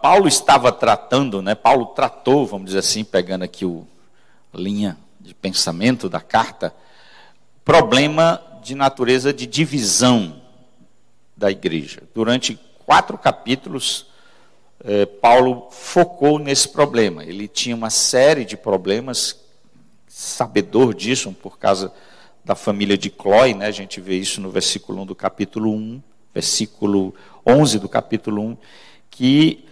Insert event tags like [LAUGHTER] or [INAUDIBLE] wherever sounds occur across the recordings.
Paulo estava tratando, né? Paulo tratou, vamos dizer assim, pegando aqui o linha de pensamento da carta, problema de natureza de divisão da igreja. Durante quatro capítulos, eh, Paulo focou nesse problema. Ele tinha uma série de problemas, sabedor disso, por causa da família de Clói, né? a gente vê isso no versículo 1 do capítulo 1, versículo 11 do capítulo 1, que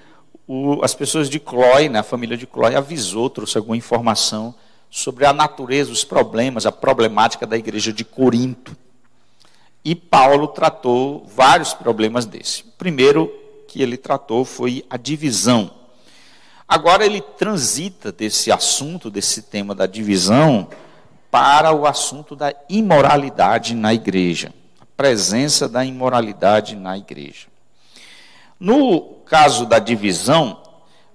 o, as pessoas de Clói, né, a família de Clói, avisou, trouxe alguma informação sobre a natureza, os problemas, a problemática da igreja de Corinto. E Paulo tratou vários problemas desse. O primeiro que ele tratou foi a divisão. Agora ele transita desse assunto, desse tema da divisão, para o assunto da imoralidade na igreja. A presença da imoralidade na igreja. No caso da divisão,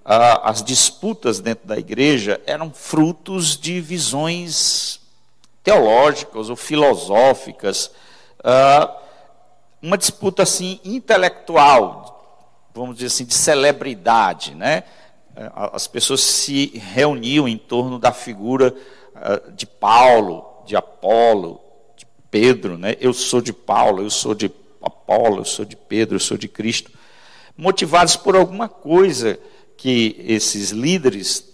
as disputas dentro da igreja eram frutos de visões teológicas ou filosóficas, uma disputa assim intelectual, vamos dizer assim, de celebridade, né? As pessoas se reuniam em torno da figura de Paulo, de Apolo, de Pedro, né? Eu sou de Paulo, eu sou de Apolo, eu sou de Pedro, eu sou de Cristo motivados por alguma coisa que esses líderes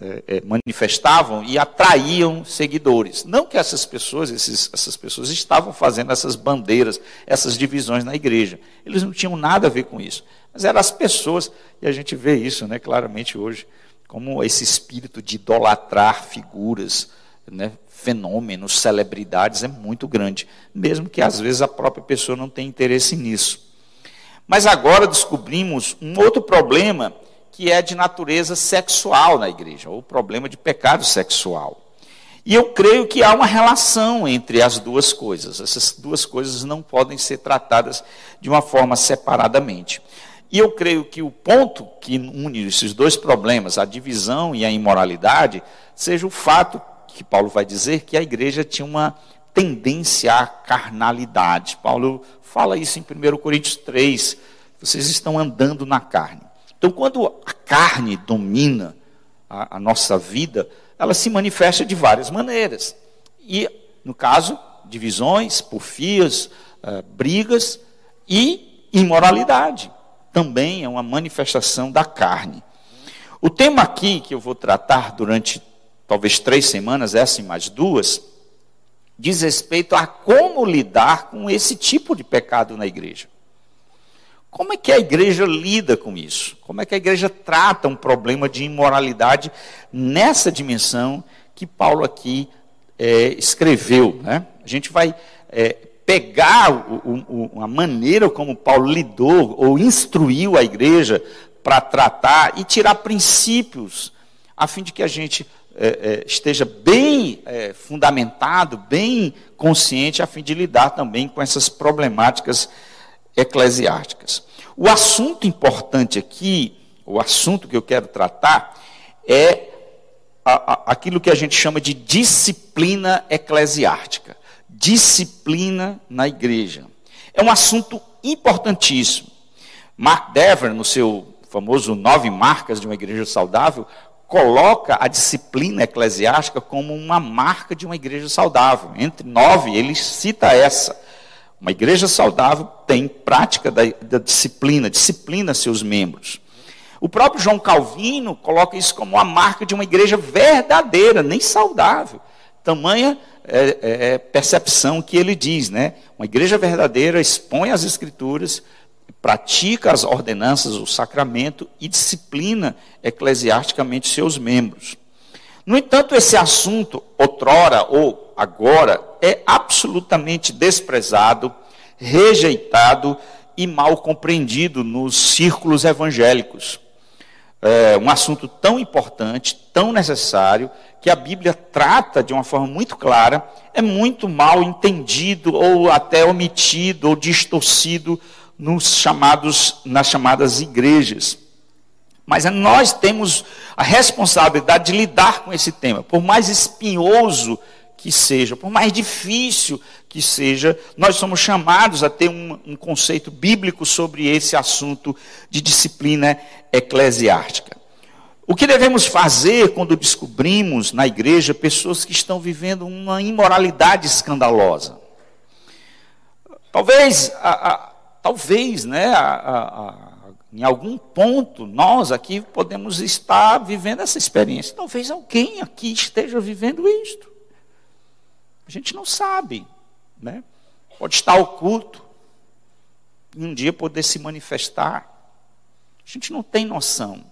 é, é, manifestavam e atraíam seguidores. Não que essas pessoas, esses, essas pessoas estavam fazendo essas bandeiras, essas divisões na igreja. Eles não tinham nada a ver com isso. Mas eram as pessoas, e a gente vê isso né, claramente hoje, como esse espírito de idolatrar figuras, né, fenômenos, celebridades é muito grande. Mesmo que às vezes a própria pessoa não tenha interesse nisso. Mas agora descobrimos um outro problema que é de natureza sexual na igreja, ou problema de pecado sexual. E eu creio que há uma relação entre as duas coisas. Essas duas coisas não podem ser tratadas de uma forma separadamente. E eu creio que o ponto que une esses dois problemas, a divisão e a imoralidade, seja o fato que Paulo vai dizer que a igreja tinha uma tendência à carnalidade. Paulo fala isso em 1 Coríntios 3. Vocês estão andando na carne. Então, quando a carne domina a, a nossa vida, ela se manifesta de várias maneiras. E, no caso, divisões, porfias, uh, brigas e imoralidade. Também é uma manifestação da carne. O tema aqui que eu vou tratar durante talvez três semanas, essa e mais duas, diz respeito a como lidar com esse tipo de pecado na igreja. Como é que a igreja lida com isso? Como é que a igreja trata um problema de imoralidade nessa dimensão que Paulo aqui é, escreveu? Né? A gente vai é, pegar o, o, a maneira como Paulo lidou ou instruiu a igreja para tratar e tirar princípios, a fim de que a gente é, é, esteja bem é, fundamentado, bem consciente, a fim de lidar também com essas problemáticas eclesiásticas. O assunto importante aqui, o assunto que eu quero tratar, é a, a, aquilo que a gente chama de disciplina eclesiástica. Disciplina na igreja. É um assunto importantíssimo. Mark Dever, no seu famoso Nove Marcas de uma Igreja Saudável, coloca a disciplina eclesiástica como uma marca de uma igreja saudável. Entre nove, ele cita essa. Uma igreja saudável tem prática da, da disciplina, disciplina seus membros. O próprio João Calvino coloca isso como uma marca de uma igreja verdadeira, nem saudável. Tamanha é, é, percepção que ele diz, né? Uma igreja verdadeira expõe as escrituras, pratica as ordenanças, o sacramento e disciplina eclesiasticamente seus membros. No entanto, esse assunto, outrora ou agora, é absolutamente desprezado, rejeitado e mal compreendido nos círculos evangélicos. É um assunto tão importante, tão necessário, que a Bíblia trata de uma forma muito clara, é muito mal entendido ou até omitido ou distorcido nos chamados, nas chamadas igrejas. Mas nós temos a responsabilidade de lidar com esse tema, por mais espinhoso que seja, por mais difícil que seja, nós somos chamados a ter um, um conceito bíblico sobre esse assunto de disciplina eclesiástica. O que devemos fazer quando descobrimos na igreja pessoas que estão vivendo uma imoralidade escandalosa? Talvez, a, a, talvez, né, a, em algum ponto, nós aqui podemos estar vivendo essa experiência. Talvez alguém aqui esteja vivendo isto. A gente não sabe, né? Pode estar oculto e um dia poder se manifestar. A gente não tem noção.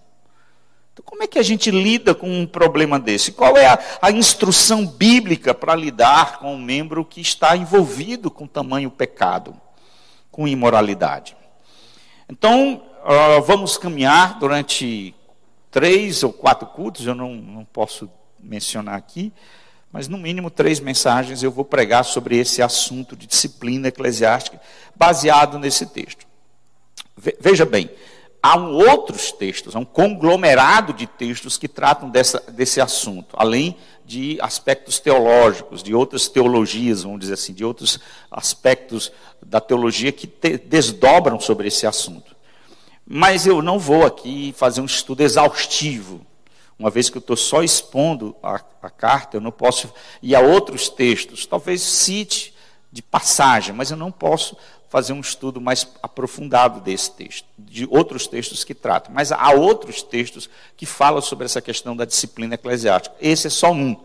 Então, como é que a gente lida com um problema desse? Qual é a, a instrução bíblica para lidar com um membro que está envolvido com tamanho pecado, com imoralidade? Então, vamos caminhar durante três ou quatro cultos, eu não, não posso mencionar aqui, mas no mínimo três mensagens eu vou pregar sobre esse assunto de disciplina eclesiástica, baseado nesse texto. Veja bem, há um outros textos, há um conglomerado de textos que tratam dessa, desse assunto, além de aspectos teológicos, de outras teologias, vamos dizer assim, de outros aspectos da teologia que te, desdobram sobre esse assunto. Mas eu não vou aqui fazer um estudo exaustivo. Uma vez que eu estou só expondo a, a, carta, eu não posso ir a outros textos. Talvez cite de passagem, mas eu não posso fazer um estudo mais aprofundado desse texto, de outros textos que tratam. Mas há outros textos que falam sobre essa questão da disciplina eclesiástica. Esse é só um.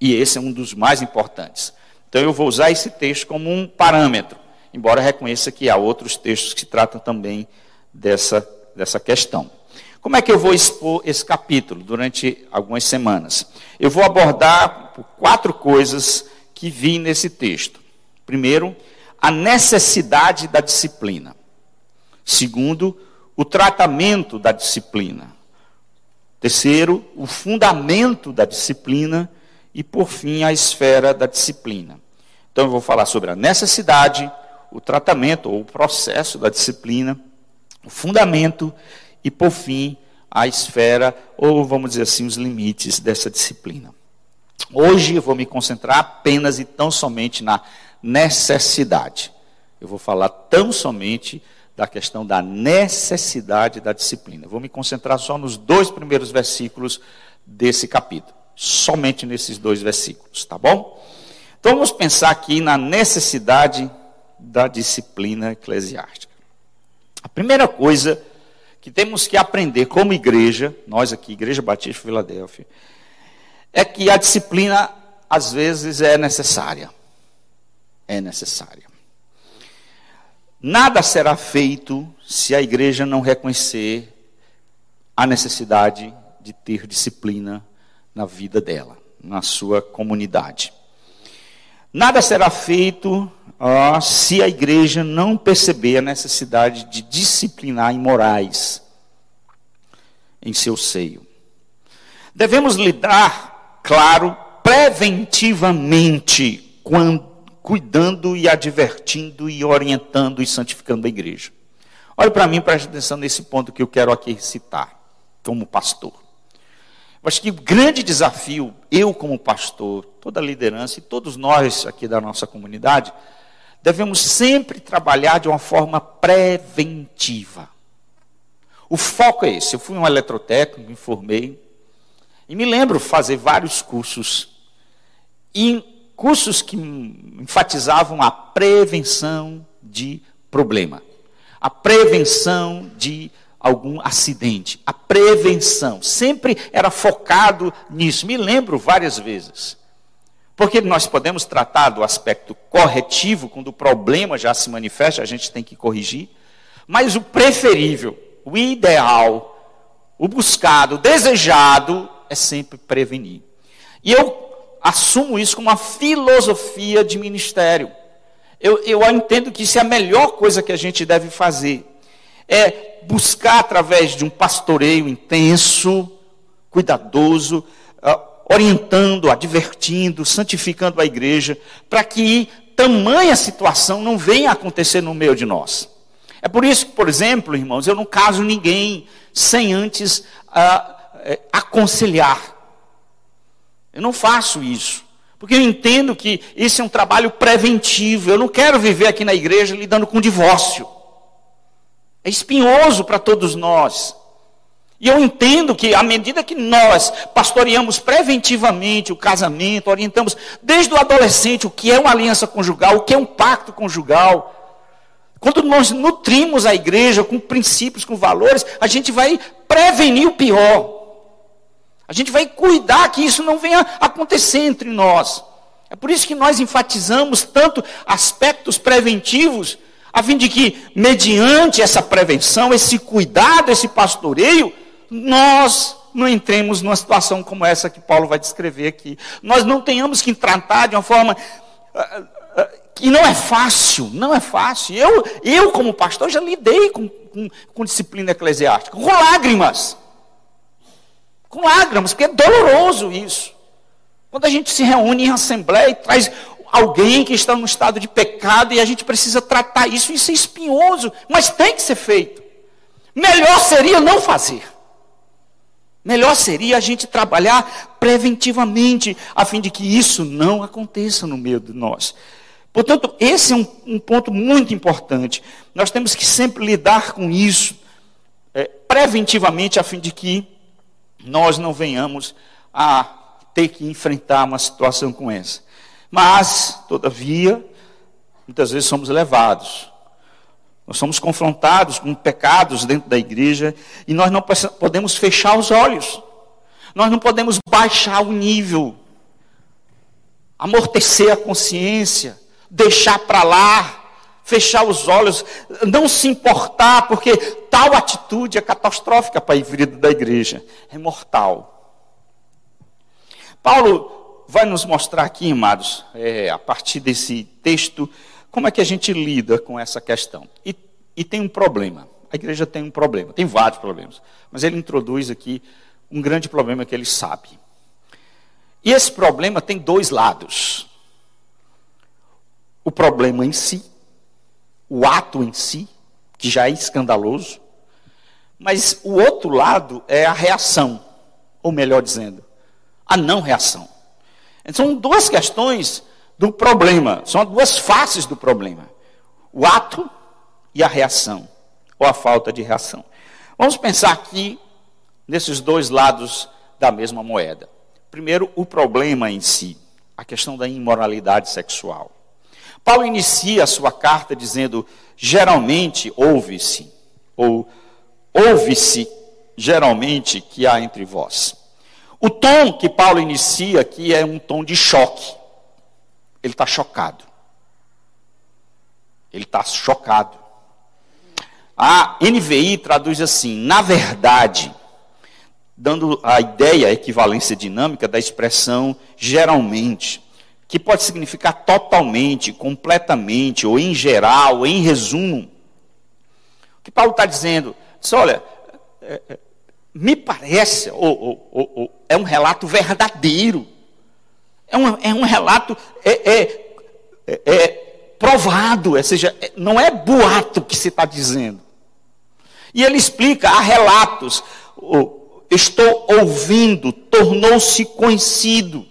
E esse é um dos mais importantes. Então eu vou usar esse texto como um parâmetro, embora reconheça que há outros textos que tratam também dessa, dessa questão. Como é que eu vou expor esse capítulo durante algumas semanas? Eu vou abordar quatro coisas que vi nesse texto. Primeiro, a necessidade da disciplina. Segundo, o tratamento da disciplina. Terceiro, o fundamento da disciplina. E, por fim, a esfera da disciplina. Então, eu vou falar sobre a necessidade, o tratamento ou o processo da disciplina o fundamento e, por fim, a esfera, ou vamos dizer assim, os limites dessa disciplina. Hoje eu vou me concentrar apenas e tão somente na necessidade. Eu vou falar tão somente da questão da necessidade da disciplina. Vou me concentrar só nos dois primeiros versículos desse capítulo. Somente nesses dois versículos, tá bom? Então vamos pensar aqui na necessidade da disciplina eclesiástica. A primeira coisa que temos que aprender como igreja, nós aqui, Igreja Batista de Filadélfia, é que a disciplina às vezes é necessária. É necessária. Nada será feito se a igreja não reconhecer a necessidade de ter disciplina na vida dela, na sua comunidade. Nada será feito ah, se a igreja não perceber a necessidade de disciplinar imorais em seu seio. Devemos lidar, claro, preventivamente, quando, cuidando e advertindo e orientando e santificando a igreja. Olhe para mim, preste atenção nesse ponto que eu quero aqui citar, como pastor. Eu acho que o grande desafio, eu como pastor, toda a liderança e todos nós aqui da nossa comunidade, devemos sempre trabalhar de uma forma preventiva. O foco é esse. Eu fui um eletrotécnico, me formei, e me lembro fazer vários cursos, e cursos que enfatizavam a prevenção de problema, a prevenção de algum acidente. A prevenção sempre era focado nisso. Me lembro várias vezes. Porque nós podemos tratar do aspecto corretivo, quando o problema já se manifesta, a gente tem que corrigir. Mas o preferível, o ideal, o buscado, o desejado é sempre prevenir. E eu assumo isso como uma filosofia de ministério. Eu, eu entendo que isso é a melhor coisa que a gente deve fazer é buscar através de um pastoreio intenso, cuidadoso, ah, orientando, advertindo, santificando a igreja, para que tamanha situação não venha acontecer no meio de nós. É por isso que, por exemplo, irmãos, eu não caso ninguém sem antes uh, aconselhar. Eu não faço isso. Porque eu entendo que isso é um trabalho preventivo. Eu não quero viver aqui na igreja lidando com divórcio. É espinhoso para todos nós. E eu entendo que, à medida que nós pastoreamos preventivamente o casamento, orientamos desde o adolescente o que é uma aliança conjugal, o que é um pacto conjugal, quando nós nutrimos a igreja com princípios, com valores, a gente vai prevenir o pior. A gente vai cuidar que isso não venha acontecer entre nós. É por isso que nós enfatizamos tanto aspectos preventivos, a fim de que, mediante essa prevenção, esse cuidado, esse pastoreio, nós não entremos numa situação como essa que Paulo vai descrever aqui. Nós não tenhamos que tratar de uma forma uh, uh, que não é fácil, não é fácil. Eu, eu como pastor, já lidei com, com, com disciplina eclesiástica, com lágrimas com lágrimas, porque é doloroso isso. Quando a gente se reúne em assembleia e traz alguém que está no estado de pecado e a gente precisa tratar isso, isso é espinhoso, mas tem que ser feito. Melhor seria não fazer. Melhor seria a gente trabalhar preventivamente, a fim de que isso não aconteça no meio de nós. Portanto, esse é um, um ponto muito importante. Nós temos que sempre lidar com isso é, preventivamente, a fim de que nós não venhamos a ter que enfrentar uma situação como essa. Mas, todavia, muitas vezes somos levados. Nós somos confrontados com pecados dentro da igreja e nós não podemos fechar os olhos. Nós não podemos baixar o nível, amortecer a consciência, deixar para lá, fechar os olhos, não se importar, porque tal atitude é catastrófica para a vida da igreja, é mortal. Paulo vai nos mostrar aqui, amados, é, a partir desse texto, como é que a gente lida com essa questão. E, e tem um problema, a igreja tem um problema, tem vários problemas, mas ele introduz aqui um grande problema que ele sabe. E esse problema tem dois lados. O problema em si, o ato em si, que já é escandaloso, mas o outro lado é a reação, ou melhor dizendo, a não reação. São duas questões do problema, são duas faces do problema: o ato e a reação, ou a falta de reação. Vamos pensar aqui nesses dois lados da mesma moeda. Primeiro, o problema em si, a questão da imoralidade sexual. Paulo inicia a sua carta dizendo: geralmente ouve-se, ou ouve-se geralmente que há entre vós. O tom que Paulo inicia aqui é um tom de choque. Ele está chocado. Ele está chocado. A NVI traduz assim: na verdade, dando a ideia, a equivalência dinâmica da expressão geralmente que pode significar totalmente, completamente, ou em geral, ou em resumo. O que Paulo está dizendo? Diz, olha, é, é, me parece, ou, ou, ou, é um relato verdadeiro, é um, é um relato é, é, é, é provado, ou seja, não é boato que se está dizendo. E ele explica, há relatos, estou ouvindo, tornou-se conhecido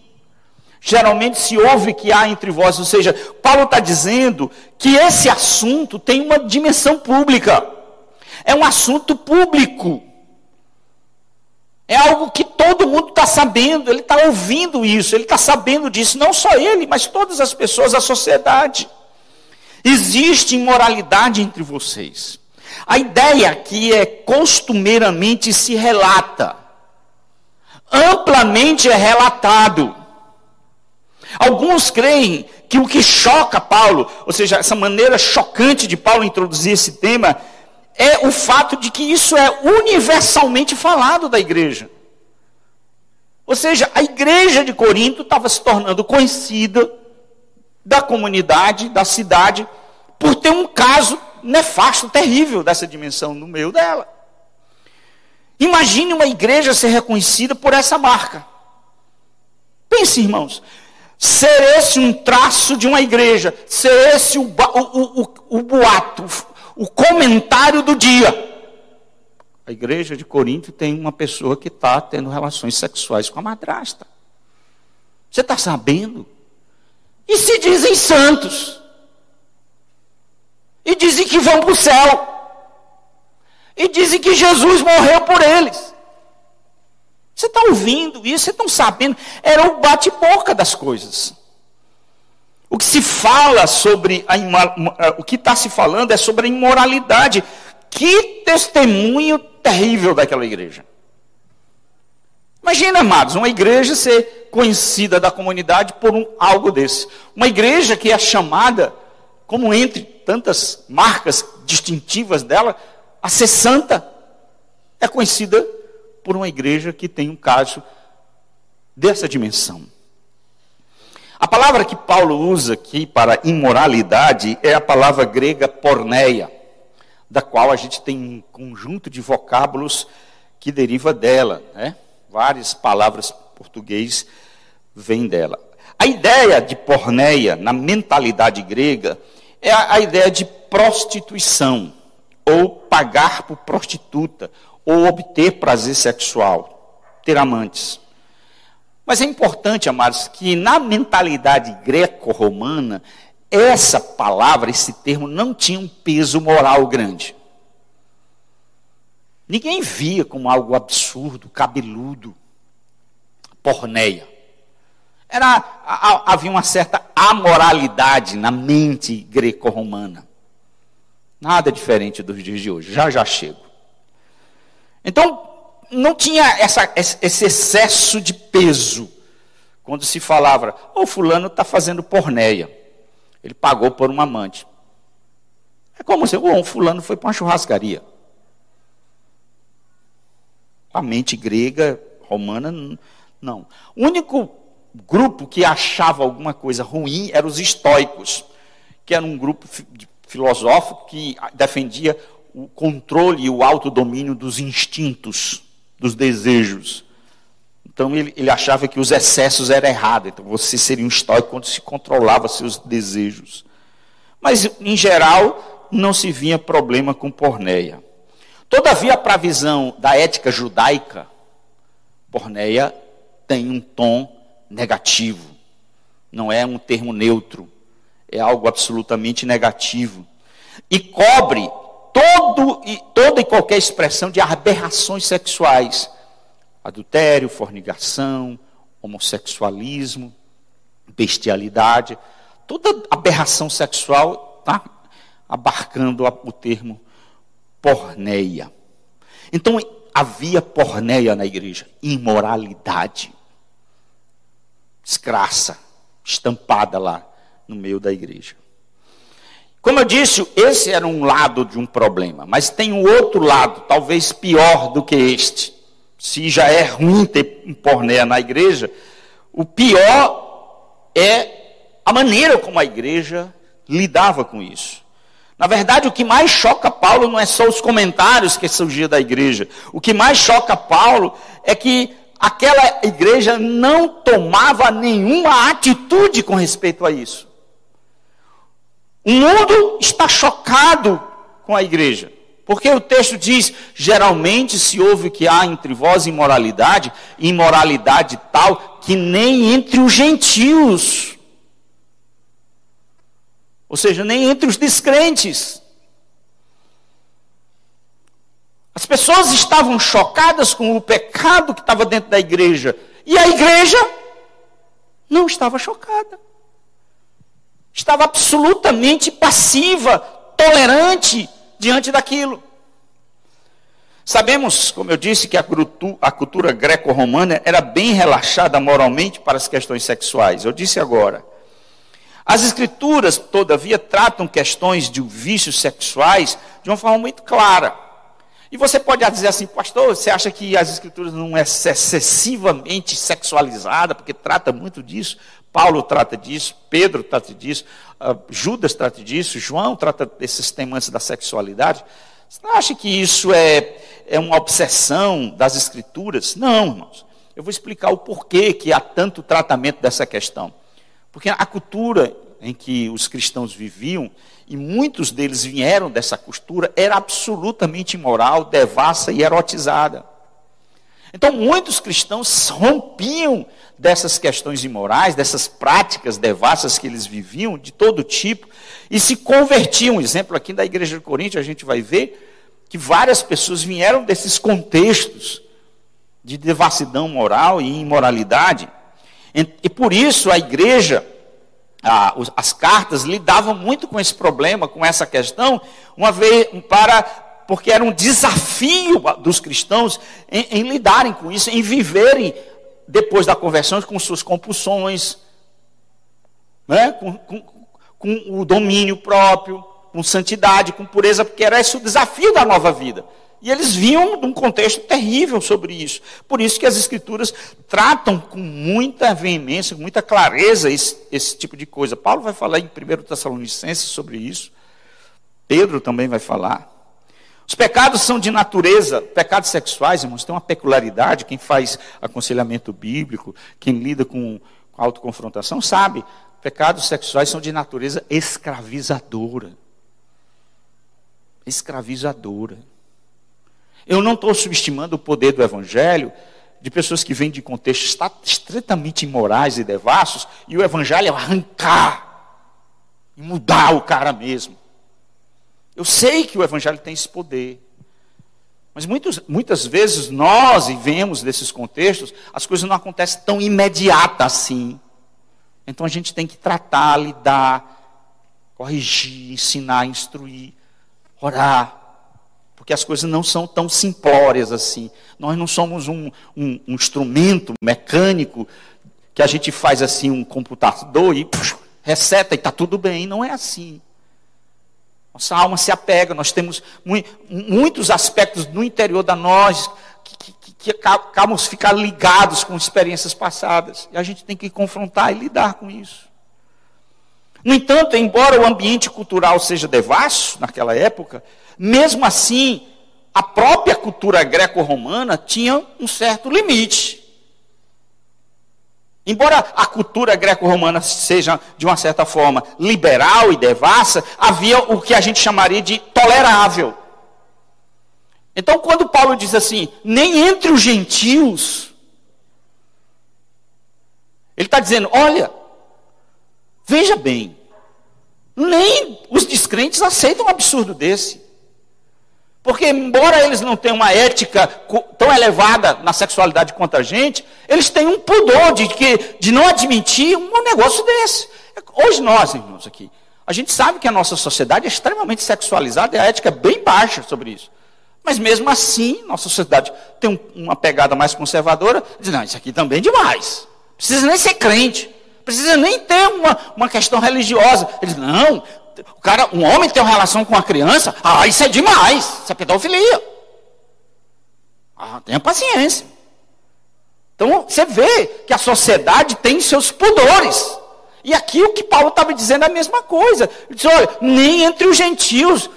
geralmente se ouve que há entre vós. Ou seja, Paulo está dizendo que esse assunto tem uma dimensão pública. É um assunto público. É algo que todo mundo está sabendo, ele está ouvindo isso, ele está sabendo disso, não só ele, mas todas as pessoas da sociedade. Existe imoralidade entre vocês. A ideia aqui é costumeiramente se relata, amplamente é relatado. Alguns creem que o que choca Paulo, ou seja, essa maneira chocante de Paulo introduzir esse tema, é o fato de que isso é universalmente falado da igreja. Ou seja, a igreja de Corinto estava se tornando conhecida da comunidade, da cidade, por ter um caso nefasto, terrível dessa dimensão no meio dela. Imagine uma igreja ser reconhecida por essa marca. Pense, irmãos, ser esse um traço de uma igreja, ser esse o, o, o, o boato, o comentário do dia. A igreja de Corinto tem uma pessoa que está tendo relações sexuais com a madrasta. Você está sabendo? e se dizem santos. E dizem que vão para o céu. E dizem que Jesus morreu por eles. Ouvindo isso? Vocês estão sabendo? Era o bate-boca das coisas. O que se fala sobre a o que está se falando é sobre a imoralidade. Que testemunho terrível daquela igreja. Imagina, amados, uma igreja ser conhecida da comunidade por um, algo desse. Uma igreja que é chamada, como entre tantas marcas distintivas dela, a ser santa, é conhecida por uma igreja que tem um caso dessa dimensão. A palavra que Paulo usa aqui para imoralidade é a palavra grega porneia, da qual a gente tem um conjunto de vocábulos que deriva dela, né? Várias palavras português vêm dela. A ideia de porneia na mentalidade grega é a, a ideia de prostituição, ou pagar por prostituta, ou obter prazer sexual, ter amantes. Mas é importante, amados, que na mentalidade greco-romana, essa palavra, esse termo, não tinha um peso moral grande. Ninguém via como algo absurdo, cabeludo, porneia. Era, havia uma certa amoralidade na mente greco-romana. Nada diferente dos dias de hoje. Já já chego. Então, não tinha essa, esse excesso de peso quando se falava, o oh, fulano está fazendo porneia. Ele pagou por um amante. É como se oh, um fulano foi para uma churrascaria. A mente grega, romana, não. O único grupo que achava alguma coisa ruim eram os estoicos, que era um grupo filosófico que defendia o controle e o autodomínio dos instintos, dos desejos. Então ele, ele achava que os excessos eram errados. Então você seria um estoico quando se controlava seus desejos. Mas, em geral, não se vinha problema com porneia. Todavia, para a visão da ética judaica, porneia tem um tom negativo. Não é um termo neutro. É algo absolutamente negativo. E cobre todo e, toda e qualquer expressão de aberrações sexuais. Adultério, fornicação, homossexualismo, bestialidade. Toda aberração sexual está abarcando o termo porneia. Então havia porneia na igreja, imoralidade, desgraça, estampada lá no meio da igreja. Como eu disse, esse era um lado de um problema, mas tem um outro lado, talvez pior do que este. Se já é ruim ter um porné na igreja, o pior é a maneira como a igreja lidava com isso. Na verdade, o que mais choca Paulo não é só os comentários que surgiam da igreja. O que mais choca Paulo é que aquela igreja não tomava nenhuma atitude com respeito a isso. O mundo está chocado com a igreja. Porque o texto diz: geralmente se ouve que há entre vós imoralidade, imoralidade tal que nem entre os gentios. Ou seja, nem entre os descrentes. As pessoas estavam chocadas com o pecado que estava dentro da igreja. E a igreja não estava chocada estava absolutamente passiva, tolerante diante daquilo. Sabemos, como eu disse, que a cultura, cultura greco-romana era bem relaxada moralmente para as questões sexuais. Eu disse agora. As escrituras, todavia, tratam questões de vícios sexuais de uma forma muito clara. E você pode dizer assim, pastor, você acha que as escrituras não é excessivamente sexualizada, porque trata muito disso? Paulo trata disso, Pedro trata disso, uh, Judas trata disso, João trata desses temas da sexualidade. Você não acha que isso é, é uma obsessão das escrituras? Não, irmãos. Eu vou explicar o porquê que há tanto tratamento dessa questão. Porque a cultura em que os cristãos viviam, e muitos deles vieram dessa cultura, era absolutamente imoral, devassa e erotizada. Então, muitos cristãos rompiam dessas questões imorais, dessas práticas devassas que eles viviam, de todo tipo, e se convertiam. Um exemplo aqui da igreja de Corinto, a gente vai ver que várias pessoas vieram desses contextos de devassidão moral e imoralidade. E por isso a igreja, as cartas lidavam muito com esse problema, com essa questão, uma vez para porque era um desafio dos cristãos em, em lidarem com isso, em viverem depois da conversão com suas compulsões, né? com, com, com o domínio próprio, com santidade, com pureza, porque era esse o desafio da nova vida. E eles vinham de um contexto terrível sobre isso. Por isso que as escrituras tratam com muita veemência, com muita clareza esse, esse tipo de coisa. Paulo vai falar em 1 Tessalonicenses sobre isso. Pedro também vai falar. Os pecados são de natureza, pecados sexuais, irmãos, tem uma peculiaridade. Quem faz aconselhamento bíblico, quem lida com, com autoconfrontação, sabe. Pecados sexuais são de natureza escravizadora. Escravizadora. Eu não estou subestimando o poder do evangelho de pessoas que vêm de contextos estritamente imorais e devassos, e o evangelho é arrancar e mudar o cara mesmo. Eu sei que o Evangelho tem esse poder. Mas muitos, muitas vezes nós vivemos desses contextos, as coisas não acontecem tão imediata assim. Então a gente tem que tratar, lidar, corrigir, ensinar, instruir, orar. Porque as coisas não são tão simplórias assim. Nós não somos um, um, um instrumento mecânico que a gente faz assim um computador e receta e está tudo bem. Não é assim. Nossa alma se apega, nós temos muitos aspectos no interior da nós que, que, que acabam ficar ligados com experiências passadas. E a gente tem que confrontar e lidar com isso. No entanto, embora o ambiente cultural seja devasso naquela época, mesmo assim, a própria cultura greco-romana tinha um certo limite. Embora a cultura greco-romana seja, de uma certa forma, liberal e devassa, havia o que a gente chamaria de tolerável. Então, quando Paulo diz assim, nem entre os gentios, ele está dizendo: olha, veja bem, nem os descrentes aceitam um absurdo desse. Porque, embora eles não tenham uma ética tão elevada na sexualidade quanto a gente, eles têm um pudor de, que, de não admitir um negócio desse. Hoje, nós, irmãos, aqui, a gente sabe que a nossa sociedade é extremamente sexualizada e a ética é bem baixa sobre isso. Mas, mesmo assim, nossa sociedade tem um, uma pegada mais conservadora, diz: não, isso aqui também é demais. Precisa nem ser crente, precisa nem ter uma, uma questão religiosa. Eles, não, o cara, um homem tem uma relação com uma criança, ah, isso é demais, isso é pedofilia. Ah, tenha paciência. Então você vê que a sociedade tem seus pudores. E aqui o que Paulo estava dizendo é a mesma coisa. Ele disse: olha, nem entre os gentios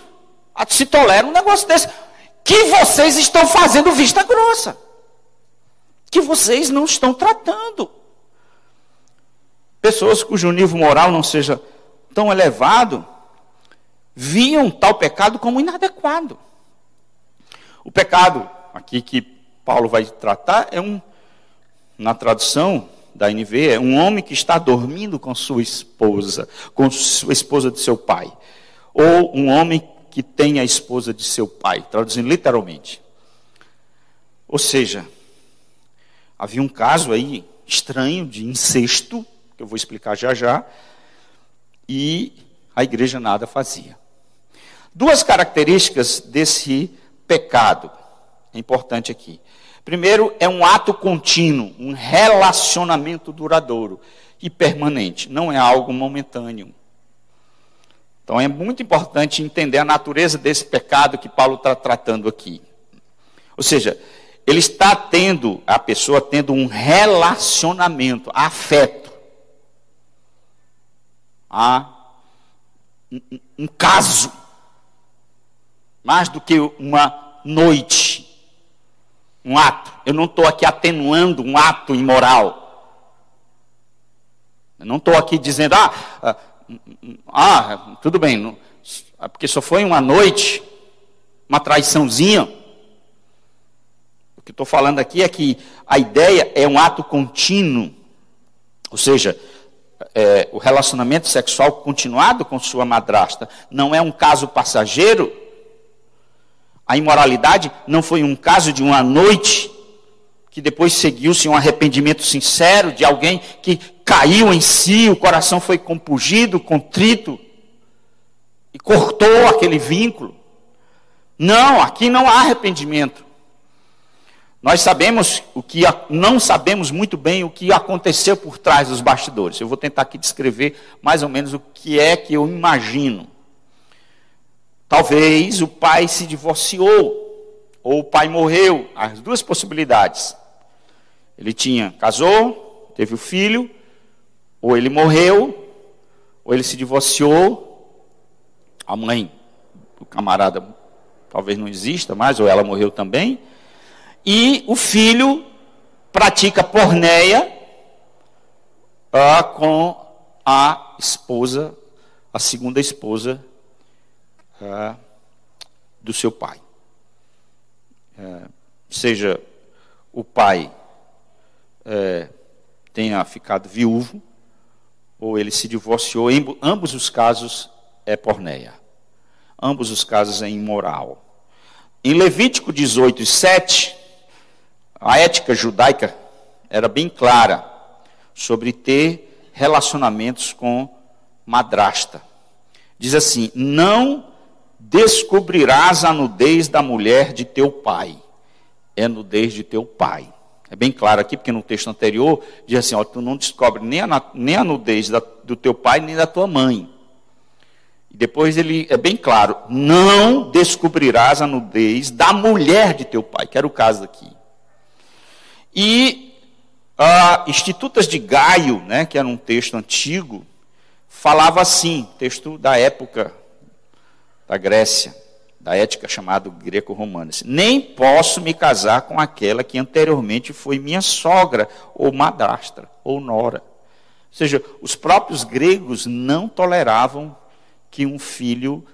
se tolera um negócio desse. Que vocês estão fazendo vista grossa. Que vocês não estão tratando. Pessoas cujo nível moral não seja tão elevado, viam tal pecado como inadequado. O pecado, aqui que Paulo vai tratar, é um, na tradução da NV, é um homem que está dormindo com sua esposa, com sua esposa de seu pai. Ou um homem que tem a esposa de seu pai, traduzindo literalmente. Ou seja, havia um caso aí estranho de incesto, que eu vou explicar já já, e a igreja nada fazia. Duas características desse pecado, é importante aqui. Primeiro, é um ato contínuo, um relacionamento duradouro e permanente, não é algo momentâneo. Então é muito importante entender a natureza desse pecado que Paulo está tratando aqui. Ou seja, ele está tendo, a pessoa tendo um relacionamento, afeto há um, um caso, mais do que uma noite, um ato. Eu não estou aqui atenuando um ato imoral. Eu não estou aqui dizendo, ah, ah, ah tudo bem, não, porque só foi uma noite, uma traiçãozinha. que estou falando aqui é que a ideia é um ato contínuo, ou seja, é, o relacionamento sexual continuado com sua madrasta não é um caso passageiro. A imoralidade não foi um caso de uma noite, que depois seguiu-se um arrependimento sincero de alguém que caiu em si, o coração foi compungido, contrito, e cortou aquele vínculo. Não, aqui não há arrependimento. Nós sabemos o que não sabemos muito bem o que aconteceu por trás dos bastidores. Eu vou tentar aqui descrever mais ou menos o que é que eu imagino. Talvez o pai se divorciou ou o pai morreu, as duas possibilidades. Ele tinha casou, teve o filho, ou ele morreu, ou ele se divorciou. A mãe do camarada talvez não exista mais, ou ela morreu também e o filho pratica porneia ah, com a esposa, a segunda esposa ah, do seu pai. É, seja o pai é, tenha ficado viúvo, ou ele se divorciou, em ambos os casos é porneia. Ambos os casos é imoral. Em Levítico 18, 7, a ética judaica era bem clara sobre ter relacionamentos com madrasta. Diz assim: Não descobrirás a nudez da mulher de teu pai, é nudez de teu pai. É bem claro aqui, porque no texto anterior diz assim: ó, tu não descobre nem a, nem a nudez da, do teu pai nem da tua mãe. E depois ele é bem claro: não descobrirás a nudez da mulher de teu pai, que era o caso aqui. E uh, Institutas de Gaio, né, que era um texto antigo, falava assim, texto da época da Grécia, da ética chamado greco-romana. Nem posso me casar com aquela que anteriormente foi minha sogra, ou madrastra, ou nora. Ou seja, os próprios gregos não toleravam que um filho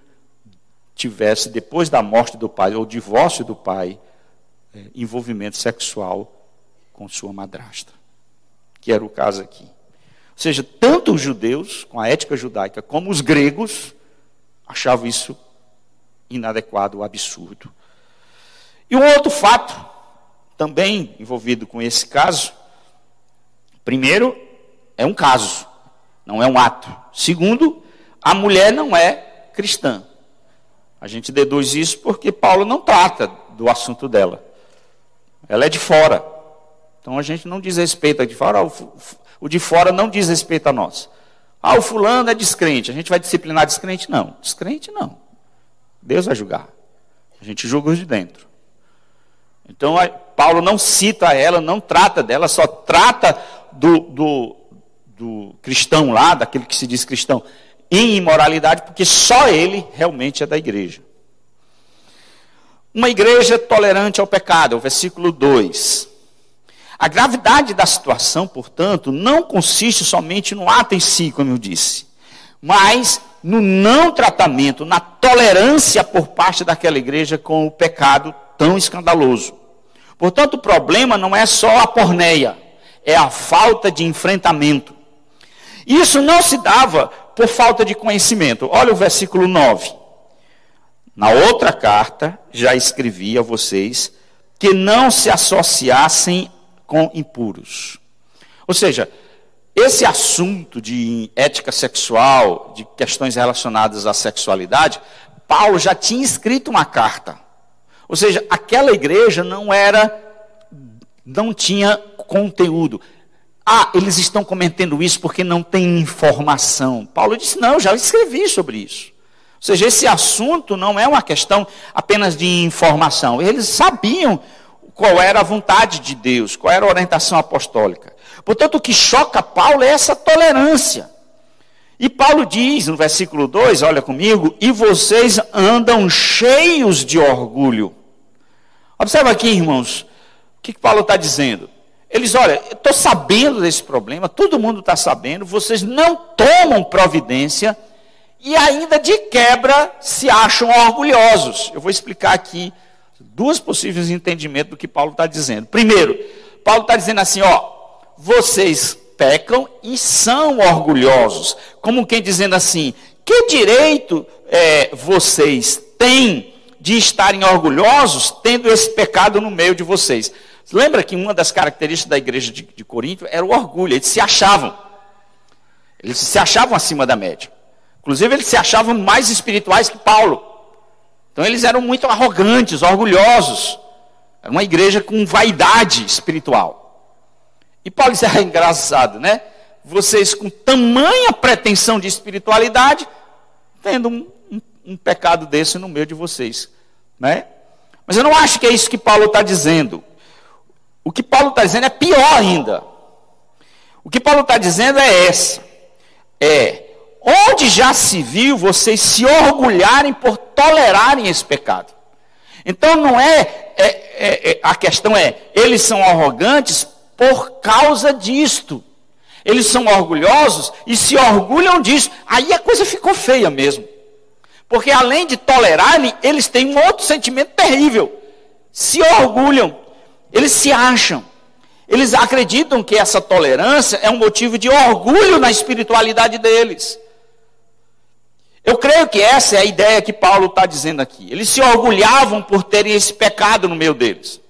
tivesse, depois da morte do pai, ou divórcio do pai, eh, envolvimento sexual com sua madrasta, que era o caso aqui. Ou seja, tanto os judeus, com a ética judaica, como os gregos, achavam isso inadequado, absurdo. E um outro fato, também envolvido com esse caso, primeiro, é um caso, não é um ato. Segundo, a mulher não é cristã. A gente deduz isso porque Paulo não trata do assunto dela. Ela é de fora. Então a gente não diz respeito a de fora, o de fora não diz respeito a nós. Ah, o fulano é descrente, a gente vai disciplinar descrente? Não, descrente não. Deus vai julgar. A gente julga os de dentro. Então Paulo não cita ela, não trata dela, só trata do, do, do cristão lá, daquele que se diz cristão, em imoralidade, porque só ele realmente é da igreja. Uma igreja tolerante ao pecado, o versículo 2. A gravidade da situação, portanto, não consiste somente no ato em si, como eu disse, mas no não tratamento, na tolerância por parte daquela igreja com o pecado tão escandaloso. Portanto, o problema não é só a porneia, é a falta de enfrentamento. Isso não se dava por falta de conhecimento. Olha o versículo 9. Na outra carta, já escrevi a vocês que não se associassem com impuros. Ou seja, esse assunto de ética sexual, de questões relacionadas à sexualidade, Paulo já tinha escrito uma carta. Ou seja, aquela igreja não era, não tinha conteúdo. Ah, eles estão cometendo isso porque não tem informação. Paulo disse: não, já escrevi sobre isso. Ou seja, esse assunto não é uma questão apenas de informação. Eles sabiam qual era a vontade de Deus, qual era a orientação apostólica. Portanto, o que choca Paulo é essa tolerância. E Paulo diz no versículo 2, olha comigo, e vocês andam cheios de orgulho. Observa aqui, irmãos, o que, que Paulo está dizendo. Eles, olha, eu estou sabendo desse problema, todo mundo está sabendo, vocês não tomam providência e ainda de quebra se acham orgulhosos. Eu vou explicar aqui Duas possíveis entendimentos do que Paulo está dizendo. Primeiro, Paulo está dizendo assim: ó, vocês pecam e são orgulhosos. Como quem dizendo assim: que direito é, vocês têm de estarem orgulhosos tendo esse pecado no meio de vocês? Lembra que uma das características da igreja de, de Corinto era o orgulho, eles se achavam. Eles se achavam acima da média. Inclusive, eles se achavam mais espirituais que Paulo. Então, eles eram muito arrogantes, orgulhosos. Era uma igreja com vaidade espiritual. E Paulo disse: [LAUGHS] é engraçado, né? Vocês com tamanha pretensão de espiritualidade, tendo um, um, um pecado desse no meio de vocês, né? Mas eu não acho que é isso que Paulo está dizendo. O que Paulo está dizendo é pior ainda. O que Paulo está dizendo é essa: é onde já se viu vocês se orgulharem por tolerarem esse pecado. Então não é, é, é, é a questão é eles são arrogantes por causa disto. Eles são orgulhosos e se orgulham disso. Aí a coisa ficou feia mesmo. Porque além de tolerarem, eles têm um outro sentimento terrível. Se orgulham, eles se acham. Eles acreditam que essa tolerância é um motivo de orgulho na espiritualidade deles. Eu creio que essa é a ideia que Paulo está dizendo aqui. Eles se orgulhavam por terem esse pecado no meio deles.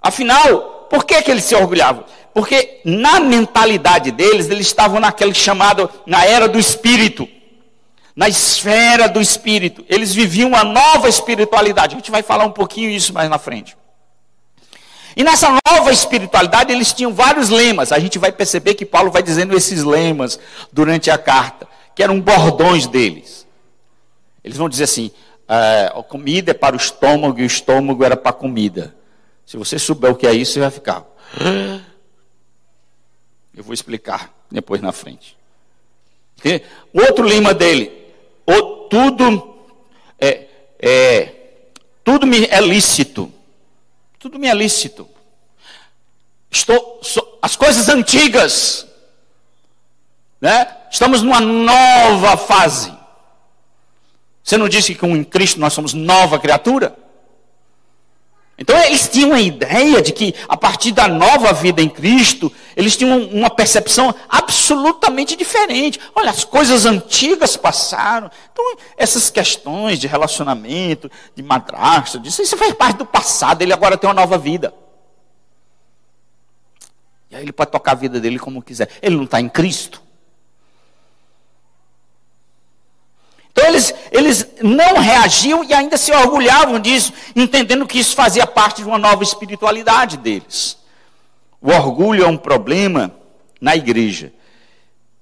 Afinal, por que, que eles se orgulhavam? Porque na mentalidade deles, eles estavam naquele chamado, na era do espírito, na esfera do espírito. Eles viviam uma nova espiritualidade. A gente vai falar um pouquinho isso mais na frente. E nessa nova espiritualidade, eles tinham vários lemas. A gente vai perceber que Paulo vai dizendo esses lemas durante a carta, que eram bordões deles. Eles vão dizer assim: ah, a comida é para o estômago e o estômago era para a comida. Se você souber o que é isso, você vai ficar. Eu vou explicar depois na frente. Outro lema dele, tudo é, é, tudo me é lícito. Tudo me é lícito. Estou, so, as coisas antigas, né? Estamos numa nova fase. Você não disse que em Cristo nós somos nova criatura? Então eles tinham a ideia de que a partir da nova vida em Cristo, eles tinham uma percepção absolutamente diferente. Olha, as coisas antigas passaram. Então essas questões de relacionamento, de madrasta, disso, isso faz parte do passado, ele agora tem uma nova vida. E aí ele pode tocar a vida dele como quiser. Ele não está em Cristo. Eles, eles não reagiam e ainda se orgulhavam disso, entendendo que isso fazia parte de uma nova espiritualidade deles. O orgulho é um problema na igreja,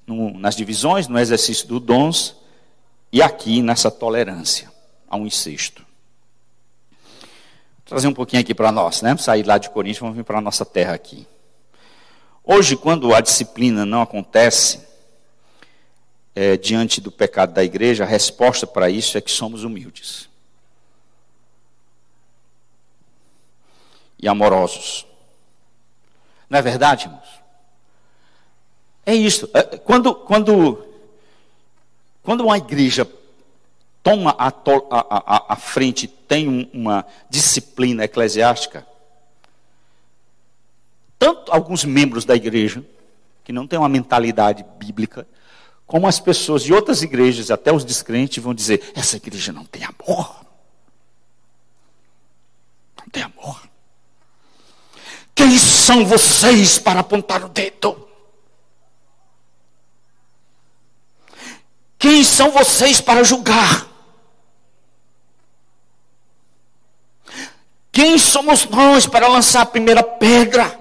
no, nas divisões, no exercício dos dons e aqui nessa tolerância a um incesto. Vou trazer um pouquinho aqui para nós, né? Sair lá de Coríntios, vamos vir para a nossa terra aqui. Hoje, quando a disciplina não acontece, é, diante do pecado da igreja, a resposta para isso é que somos humildes e amorosos. Não é verdade, irmãos? É isso. É, quando, quando, quando uma igreja toma a, a, a, a frente, tem uma disciplina eclesiástica, tanto alguns membros da igreja, que não têm uma mentalidade bíblica, como as pessoas de outras igrejas, até os descrentes, vão dizer: essa igreja não tem amor. Não tem amor. Quem são vocês para apontar o dedo? Quem são vocês para julgar? Quem somos nós para lançar a primeira pedra?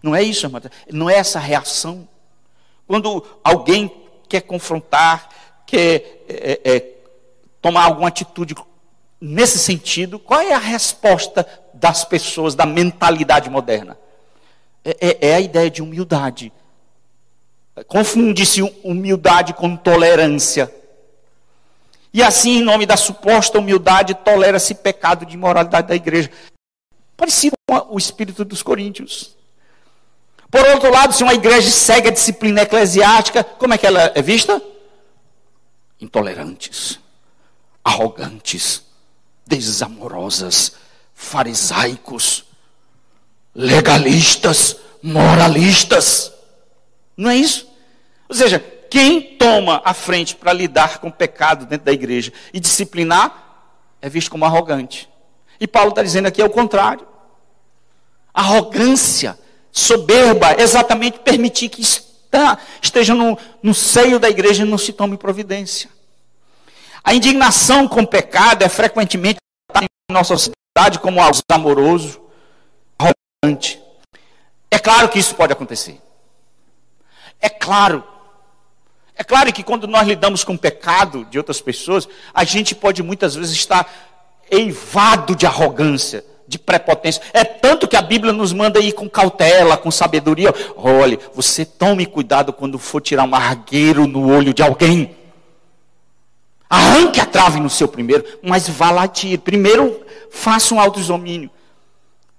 Não é isso, irmã. Não é essa reação. Quando alguém quer confrontar, quer é, é, tomar alguma atitude nesse sentido, qual é a resposta das pessoas, da mentalidade moderna? É, é, é a ideia de humildade. Confunde-se humildade com tolerância. E assim, em nome da suposta humildade, tolera-se pecado de imoralidade da igreja. Parecido com o espírito dos coríntios. Por outro lado, se uma igreja segue a disciplina eclesiástica, como é que ela é vista? Intolerantes. arrogantes, desamorosas, farisaicos, legalistas, moralistas. Não é isso? Ou seja, quem toma a frente para lidar com o pecado dentro da igreja e disciplinar é visto como arrogante. E Paulo está dizendo aqui é o contrário. Arrogância, soberba, exatamente permitir que está, esteja no, no seio da igreja e não se tome providência. A indignação com o pecado é frequentemente em nossa sociedade como algo amoroso, arrogante. É claro que isso pode acontecer. É claro. É claro que quando nós lidamos com o pecado de outras pessoas, a gente pode muitas vezes estar eivado de arrogância, de prepotência. É tanto que a Bíblia nos manda ir com cautela, com sabedoria. Olhe, você tome cuidado quando for tirar um argueiro no olho de alguém. Arranque a trave no seu primeiro, mas vá lá tire. Primeiro, faça um autoexomínio.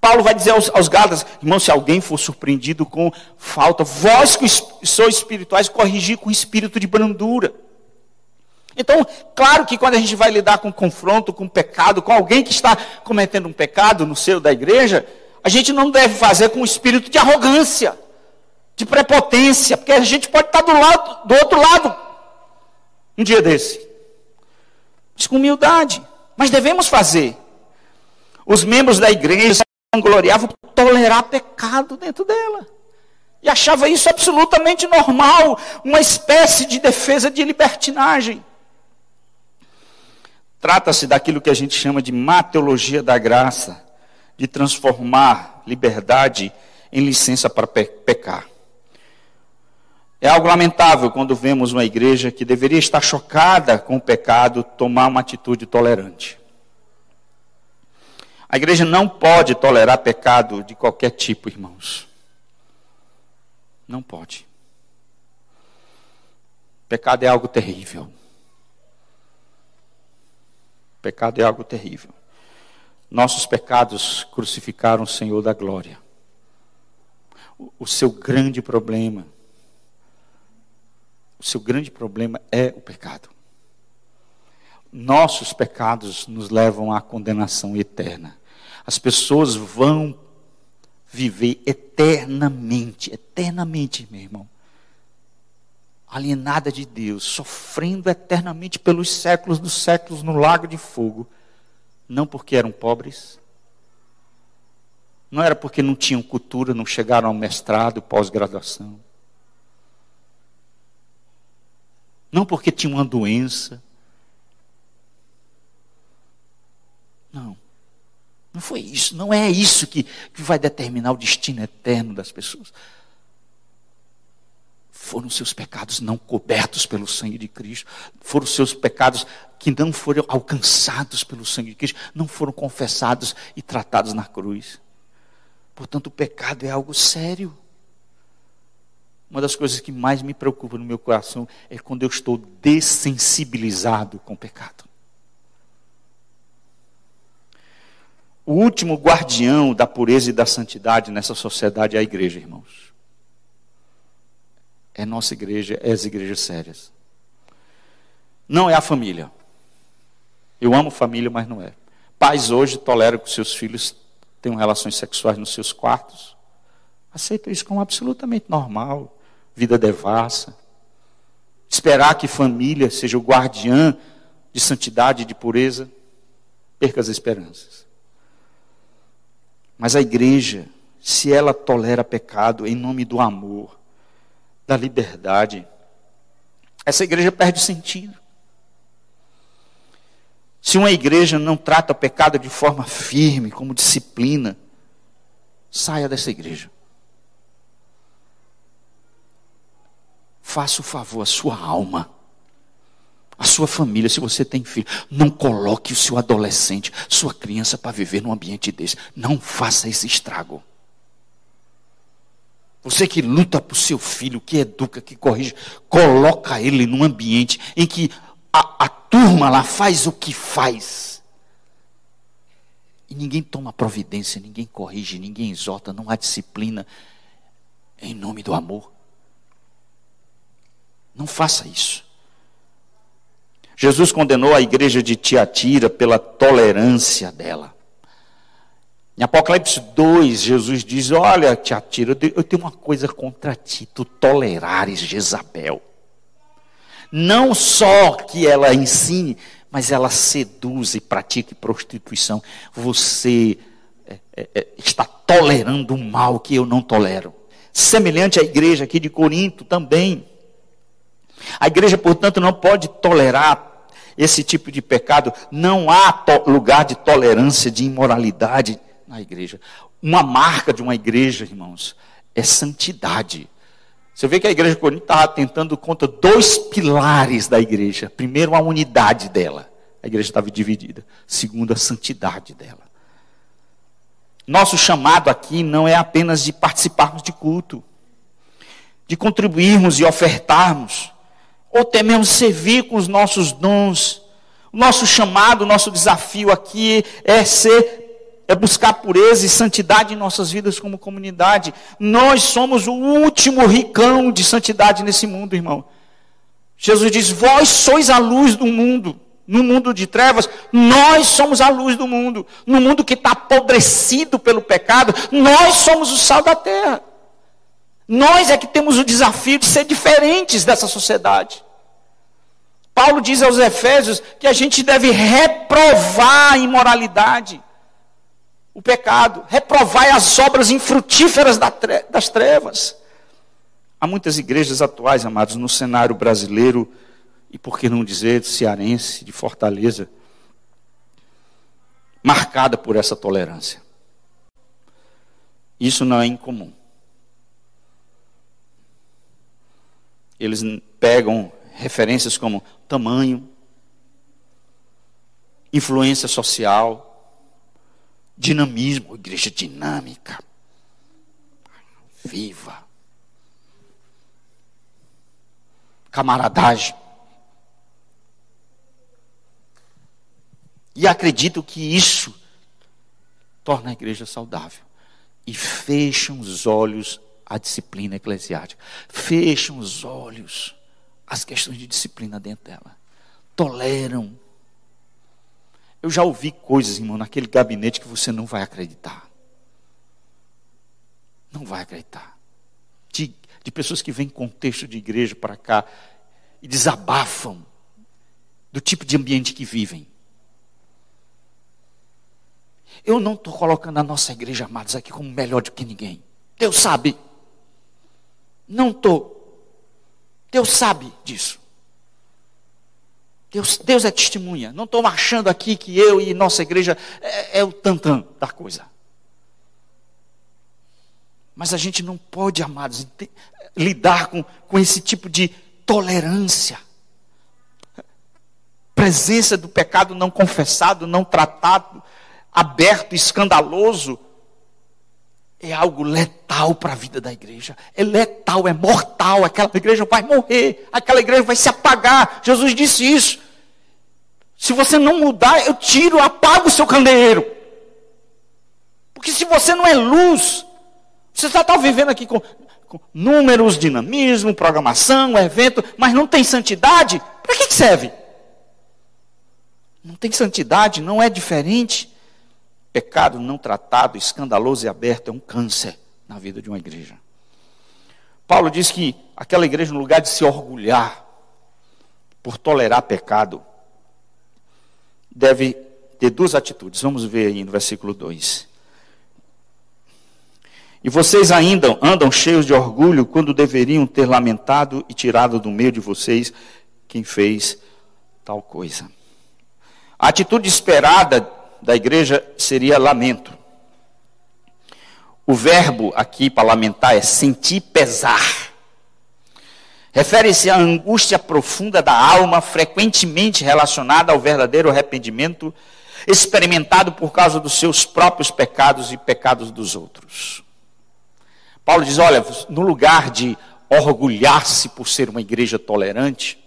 Paulo vai dizer aos, aos Gálatas, irmão, se alguém for surpreendido com falta, vós que sois espirituais, corrigir com espírito de brandura. Então, claro que quando a gente vai lidar com confronto, com pecado, com alguém que está cometendo um pecado no seio da igreja, a gente não deve fazer com espírito de arrogância, de prepotência, porque a gente pode estar do, lado, do outro lado um dia desse. Mas com humildade. Mas devemos fazer. Os membros da igreja gloriavam tolerar pecado dentro dela. E achava isso absolutamente normal, uma espécie de defesa de libertinagem. Trata-se daquilo que a gente chama de mateologia da graça, de transformar liberdade em licença para pe pecar. É algo lamentável quando vemos uma igreja que deveria estar chocada com o pecado tomar uma atitude tolerante. A igreja não pode tolerar pecado de qualquer tipo, irmãos. Não pode. Pecado é algo terrível. Pecado é algo terrível. Nossos pecados crucificaram o Senhor da glória. O seu grande problema, o seu grande problema é o pecado nossos pecados nos levam à condenação eterna. As pessoas vão viver eternamente, eternamente, meu irmão, alienada de Deus, sofrendo eternamente pelos séculos dos séculos no lago de fogo, não porque eram pobres, não era porque não tinham cultura, não chegaram ao mestrado, pós-graduação, não porque tinham uma doença, Não. Não foi isso. Não é isso que, que vai determinar o destino eterno das pessoas. Foram seus pecados não cobertos pelo sangue de Cristo. Foram seus pecados que não foram alcançados pelo sangue de Cristo. Não foram confessados e tratados na cruz. Portanto, o pecado é algo sério. Uma das coisas que mais me preocupa no meu coração é quando eu estou dessensibilizado com o pecado. O último guardião da pureza e da santidade nessa sociedade é a igreja, irmãos. É nossa igreja, é as igrejas sérias. Não é a família. Eu amo família, mas não é. Pais hoje toleram que seus filhos tenham relações sexuais nos seus quartos. Aceitam isso como absolutamente normal. Vida devassa. Esperar que família seja o guardiã de santidade e de pureza. Perca as esperanças. Mas a igreja, se ela tolera pecado em nome do amor, da liberdade, essa igreja perde sentido. Se uma igreja não trata o pecado de forma firme, como disciplina, saia dessa igreja. Faça o favor à sua alma a sua família, se você tem filho, não coloque o seu adolescente, sua criança para viver num ambiente desse. Não faça esse estrago. Você que luta por seu filho, que educa, que corrige, coloca ele num ambiente em que a, a turma lá faz o que faz. E ninguém toma providência, ninguém corrige, ninguém exorta, não há disciplina em nome do amor. Não faça isso. Jesus condenou a igreja de Tiatira pela tolerância dela. Em Apocalipse 2, Jesus diz: Olha, Tiatira, eu tenho uma coisa contra ti, tu tolerares Jezabel. Não só que ela ensine, mas ela seduz e pratique prostituição. Você é, é, é, está tolerando o mal que eu não tolero. Semelhante à igreja aqui de Corinto também. A igreja, portanto, não pode tolerar esse tipo de pecado. Não há lugar de tolerância, de imoralidade na igreja. Uma marca de uma igreja, irmãos, é santidade. Você vê que a igreja de estava tentando contra dois pilares da igreja. Primeiro, a unidade dela. A igreja estava dividida. Segundo, a santidade dela. Nosso chamado aqui não é apenas de participarmos de culto, de contribuirmos e ofertarmos, ou até mesmo servir com os nossos dons. Nosso chamado, nosso desafio aqui é ser é buscar pureza e santidade em nossas vidas como comunidade. Nós somos o último ricão de santidade nesse mundo, irmão. Jesus diz: Vós sois a luz do mundo. No mundo de trevas, nós somos a luz do mundo. No mundo que está apodrecido pelo pecado, nós somos o sal da terra. Nós é que temos o desafio de ser diferentes dessa sociedade. Paulo diz aos Efésios que a gente deve reprovar a imoralidade o pecado, reprovai as obras infrutíferas das trevas. Há muitas igrejas atuais, amados, no cenário brasileiro, e por que não dizer cearense, de Fortaleza, marcada por essa tolerância. Isso não é incomum. Eles pegam referências como tamanho, influência social, Dinamismo, igreja dinâmica, viva. Camaradagem. E acredito que isso torna a igreja saudável. E fecham os olhos à disciplina eclesiástica. Fecham os olhos às questões de disciplina dentro dela. Toleram eu já ouvi coisas, irmão, naquele gabinete que você não vai acreditar. Não vai acreditar. De, de pessoas que vêm contexto de igreja para cá e desabafam do tipo de ambiente que vivem. Eu não estou colocando a nossa igreja, amados, aqui como melhor do que ninguém. Deus sabe. Não estou. Deus sabe disso. Deus, Deus é testemunha. Não estou achando aqui que eu e nossa igreja é, é o tantã da coisa. Mas a gente não pode, amados, lidar com, com esse tipo de tolerância. Presença do pecado não confessado, não tratado, aberto, escandaloso, é algo letal para a vida da igreja. É letal, é mortal. Aquela igreja vai morrer, aquela igreja vai se apagar. Jesus disse isso. Se você não mudar, eu tiro, apago o seu candeeiro. Porque se você não é luz, você só está vivendo aqui com, com, números, dinamismo, programação, evento, mas não tem santidade, para que, que serve? Não tem santidade, não é diferente. Pecado não tratado, escandaloso e aberto é um câncer na vida de uma igreja. Paulo diz que aquela igreja, no lugar de se orgulhar por tolerar pecado, deve ter duas atitudes. Vamos ver aí no versículo 2. E vocês ainda andam cheios de orgulho quando deveriam ter lamentado e tirado do meio de vocês quem fez tal coisa. A atitude esperada da igreja seria lamento. O verbo aqui para lamentar é sentir pesar. Refere-se à angústia profunda da alma, frequentemente relacionada ao verdadeiro arrependimento, experimentado por causa dos seus próprios pecados e pecados dos outros. Paulo diz: olha, no lugar de orgulhar-se por ser uma igreja tolerante,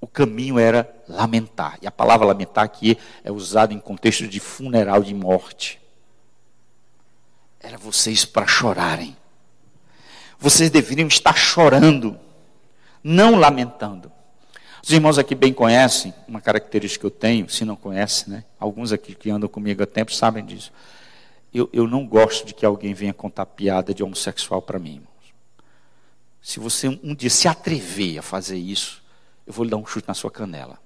o caminho era lamentar. E a palavra lamentar aqui é usada em contexto de funeral de morte. Era vocês para chorarem vocês deveriam estar chorando, não lamentando. Os irmãos aqui bem conhecem uma característica que eu tenho, se não conhecem, né? Alguns aqui que andam comigo há tempo sabem disso. Eu, eu não gosto de que alguém venha contar piada de homossexual para mim, irmãos. Se você um dia se atrever a fazer isso, eu vou lhe dar um chute na sua canela.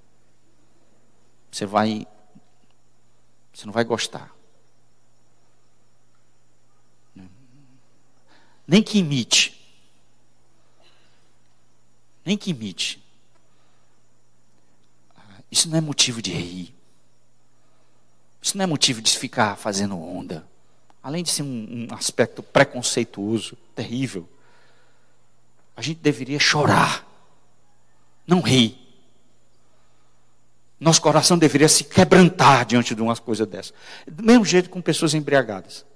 Você vai. Você não vai gostar. Nem que imite. Nem que imite. Isso não é motivo de rir. Isso não é motivo de ficar fazendo onda. Além de ser um, um aspecto preconceituoso, terrível, a gente deveria chorar, não rir. Nosso coração deveria se quebrantar diante de uma coisa dessa. Do mesmo jeito com pessoas embriagadas.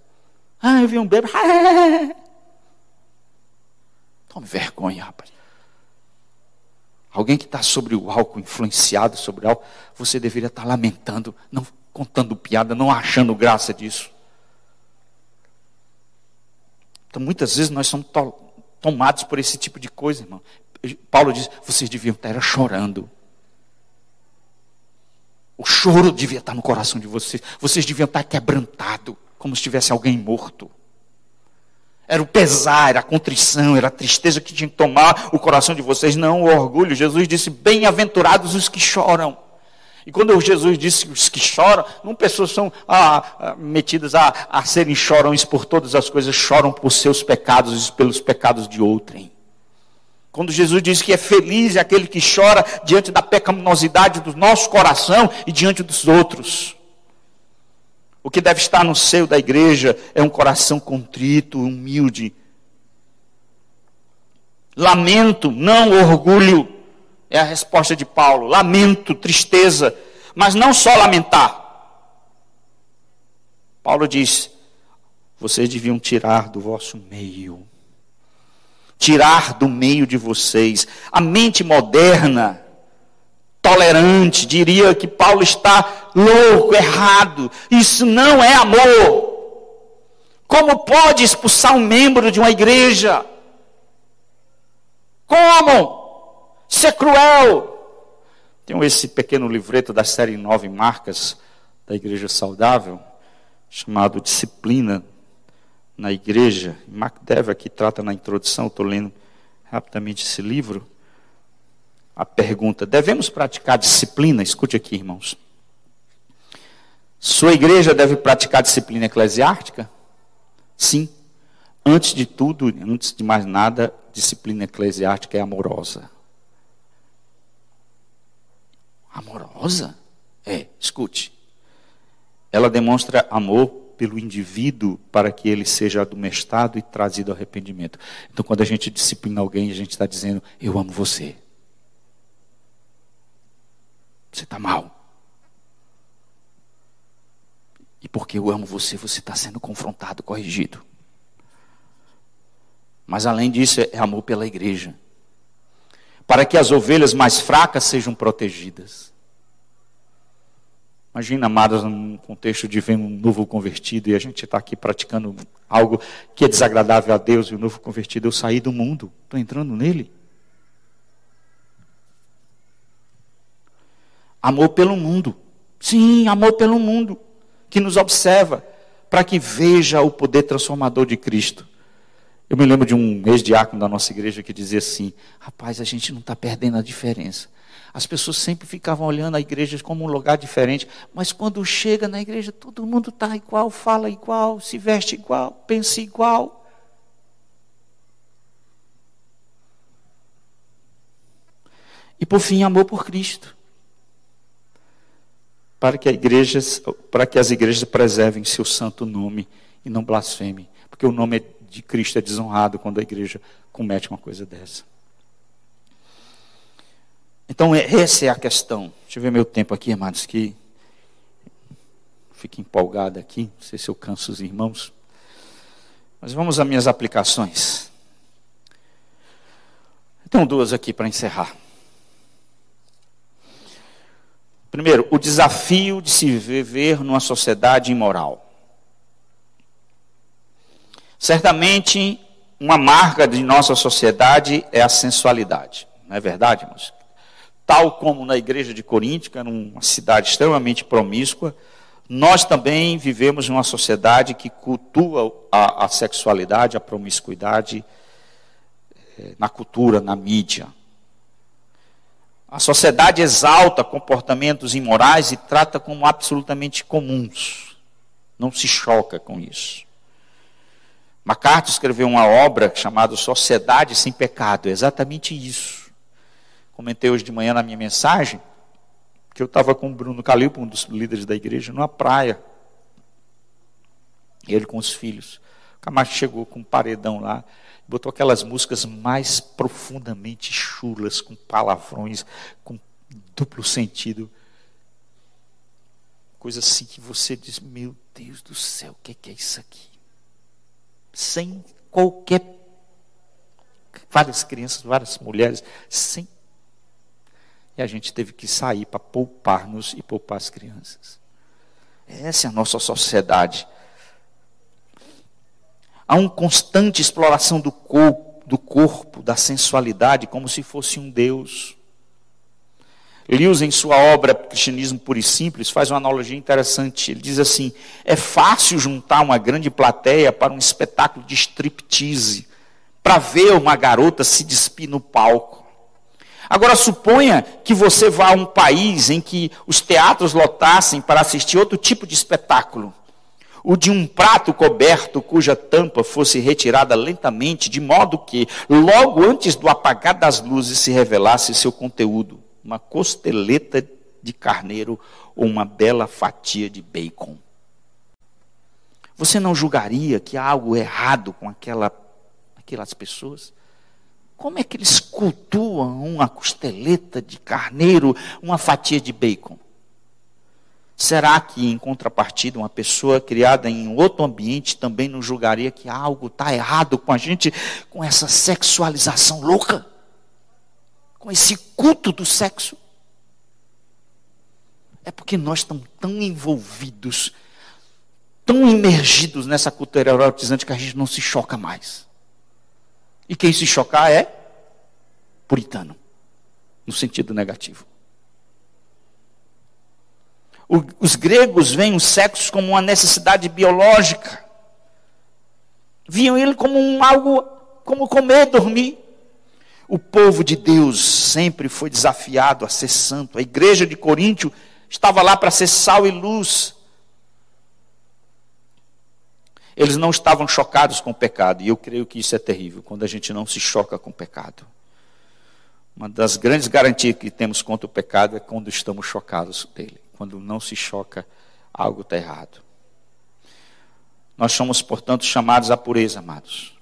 Ah, eu vi um bêbado. [LAUGHS] Tome vergonha, rapaz. Alguém que está sobre o álcool, influenciado sobre o álcool, você deveria estar tá lamentando, não contando piada, não achando graça disso. Então, muitas vezes nós somos to tomados por esse tipo de coisa, irmão. Paulo diz: vocês deviam estar chorando. O choro devia estar no coração de vocês. Vocês deviam estar quebrantados, como se tivesse alguém morto. Era o pesar, era a contrição, era a tristeza que tinha que tomar o coração de vocês, não o orgulho. Jesus disse: Bem-aventurados os que choram. E quando Jesus disse os que choram, não pessoas são ah, ah, metidas a, a serem chorões por todas as coisas, choram por seus pecados e pelos pecados de outrem. Quando Jesus diz que é feliz aquele que chora diante da pecaminosidade do nosso coração e diante dos outros. O que deve estar no seio da igreja é um coração contrito, humilde. Lamento, não orgulho, é a resposta de Paulo. Lamento, tristeza, mas não só lamentar. Paulo diz: vocês deviam tirar do vosso meio, tirar do meio de vocês a mente moderna tolerante, diria que Paulo está louco, errado. Isso não é amor. Como pode expulsar um membro de uma igreja? Como? Isso é cruel. Tenho esse pequeno livreto da série Nove Marcas da Igreja Saudável, chamado Disciplina na Igreja. Mark Dever aqui trata na introdução, estou lendo rapidamente esse livro a pergunta: devemos praticar disciplina? Escute aqui, irmãos. Sua igreja deve praticar disciplina eclesiástica? Sim. Antes de tudo, antes de mais nada, disciplina eclesiástica é amorosa. Amorosa? É, escute. Ela demonstra amor pelo indivíduo para que ele seja admoestado e trazido ao arrependimento. Então, quando a gente disciplina alguém, a gente está dizendo: Eu amo você. Você está mal. E porque eu amo você, você está sendo confrontado, corrigido. Mas além disso, é amor pela igreja. Para que as ovelhas mais fracas sejam protegidas. Imagina, amados, num contexto de ver um novo convertido e a gente está aqui praticando algo que é desagradável a Deus e o novo convertido, eu saí do mundo, estou entrando nele. Amor pelo mundo. Sim, amor pelo mundo. Que nos observa, para que veja o poder transformador de Cristo. Eu me lembro de um ex-diácono da nossa igreja que dizia assim: rapaz, a gente não está perdendo a diferença. As pessoas sempre ficavam olhando a igreja como um lugar diferente, mas quando chega na igreja, todo mundo está igual, fala igual, se veste igual, pensa igual. E por fim, amor por Cristo para que, para que as igrejas preservem seu santo nome e não blasfemem. Porque o nome de Cristo é desonrado quando a igreja comete uma coisa dessa. Então, é, essa é a questão. Deixa eu ver meu tempo aqui, amados, que fico empolgado aqui. Não sei se eu canso os irmãos. Mas vamos às minhas aplicações. Então, duas aqui para encerrar. Primeiro, o desafio de se viver numa sociedade imoral. Certamente, uma marca de nossa sociedade é a sensualidade. Não é verdade, irmãos? Tal como na igreja de Corinto, que era uma cidade extremamente promíscua, nós também vivemos em uma sociedade que cultua a, a sexualidade, a promiscuidade eh, na cultura, na mídia. A sociedade exalta comportamentos imorais e trata como absolutamente comuns. Não se choca com isso. MacArthur escreveu uma obra chamada Sociedade Sem Pecado, exatamente isso. Comentei hoje de manhã na minha mensagem que eu estava com o Bruno Calipo, um dos líderes da igreja, numa praia. Ele com os filhos. O Camacho chegou com um paredão lá, botou aquelas músicas mais profundamente chulas, com palavrões, com duplo sentido. Coisa assim que você diz: Meu Deus do céu, o que é isso aqui? sem qualquer. Várias crianças, várias mulheres, sem. E a gente teve que sair para poupar-nos e poupar as crianças. Essa é a nossa sociedade. Há uma constante exploração do corpo, do corpo, da sensualidade, como se fosse um Deus. Lewis, em sua obra Cristianismo Puro e Simples, faz uma analogia interessante. Ele diz assim: é fácil juntar uma grande plateia para um espetáculo de striptease, para ver uma garota se despir no palco. Agora, suponha que você vá a um país em que os teatros lotassem para assistir outro tipo de espetáculo. O de um prato coberto cuja tampa fosse retirada lentamente, de modo que, logo antes do apagar das luzes, se revelasse seu conteúdo uma costeleta de carneiro ou uma bela fatia de bacon. Você não julgaria que há algo errado com aquela, aquelas pessoas? Como é que eles cultuam uma costeleta de carneiro, uma fatia de bacon? Será que, em contrapartida, uma pessoa criada em outro ambiente também não julgaria que algo está errado com a gente, com essa sexualização louca? com esse culto do sexo? É porque nós estamos tão envolvidos, tão imergidos nessa cultura erotizante que a gente não se choca mais. E quem se chocar é puritano, no sentido negativo. O, os gregos veem o sexo como uma necessidade biológica. Viam ele como um algo, como comer, dormir. O povo de Deus sempre foi desafiado a ser santo. A igreja de Coríntio estava lá para ser sal e luz. Eles não estavam chocados com o pecado, e eu creio que isso é terrível, quando a gente não se choca com o pecado. Uma das grandes garantias que temos contra o pecado é quando estamos chocados dele. Quando não se choca, algo está errado. Nós somos, portanto, chamados à pureza, amados.